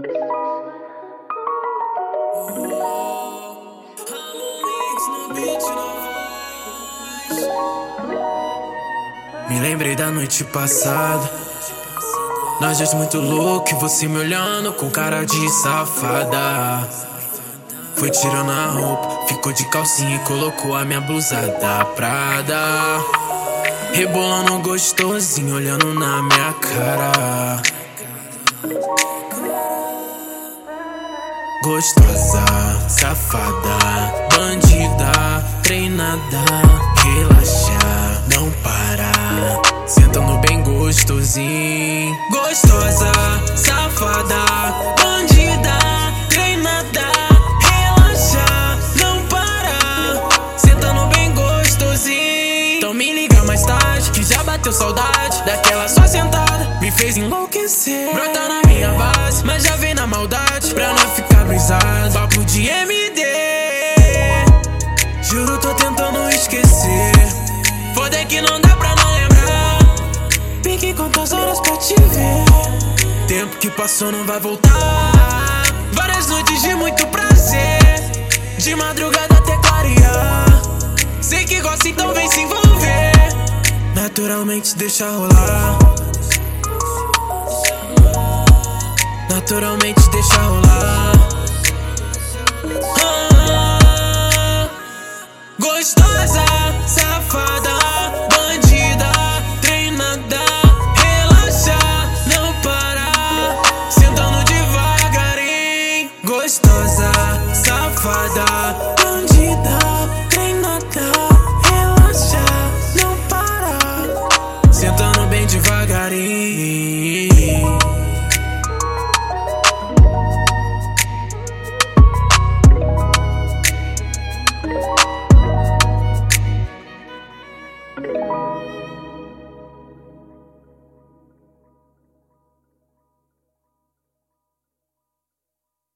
Me lembrei da noite passada. Nós dois muito louco, você me olhando com cara de safada. Foi tirando a roupa, ficou de calcinha e colocou a minha blusa da Prada. Rebolando gostosinho, olhando na minha cara. Gostosa, safada, bandida, treinada, relaxa, não para. Sentando bem gostosinho. Gostosa, safada, bandida, treinada, relaxa, não para. Sentando bem gostosinho. Então me liga mais tarde, que já bateu saudade daquela só sentada. Me fez enlouquecer. Brota na minha base, mas já vem na maldade. Pra brisado. Papo de MD. Juro, tô tentando esquecer. Foda que não dá pra não lembrar. Pique quantas horas pra te ver. Tempo que passou não vai voltar. Várias noites de muito prazer. De madrugada até clarear. Sei que gosta, então vem se envolver. Naturalmente deixa rolar. Naturalmente deixa rolar. Gostosa, safada, bandida, treinada, relaxa, não para. Sentando devagarinho. Gostosa, safada, bandida, treinada, relaxa, não para. Sentando bem devagarinho.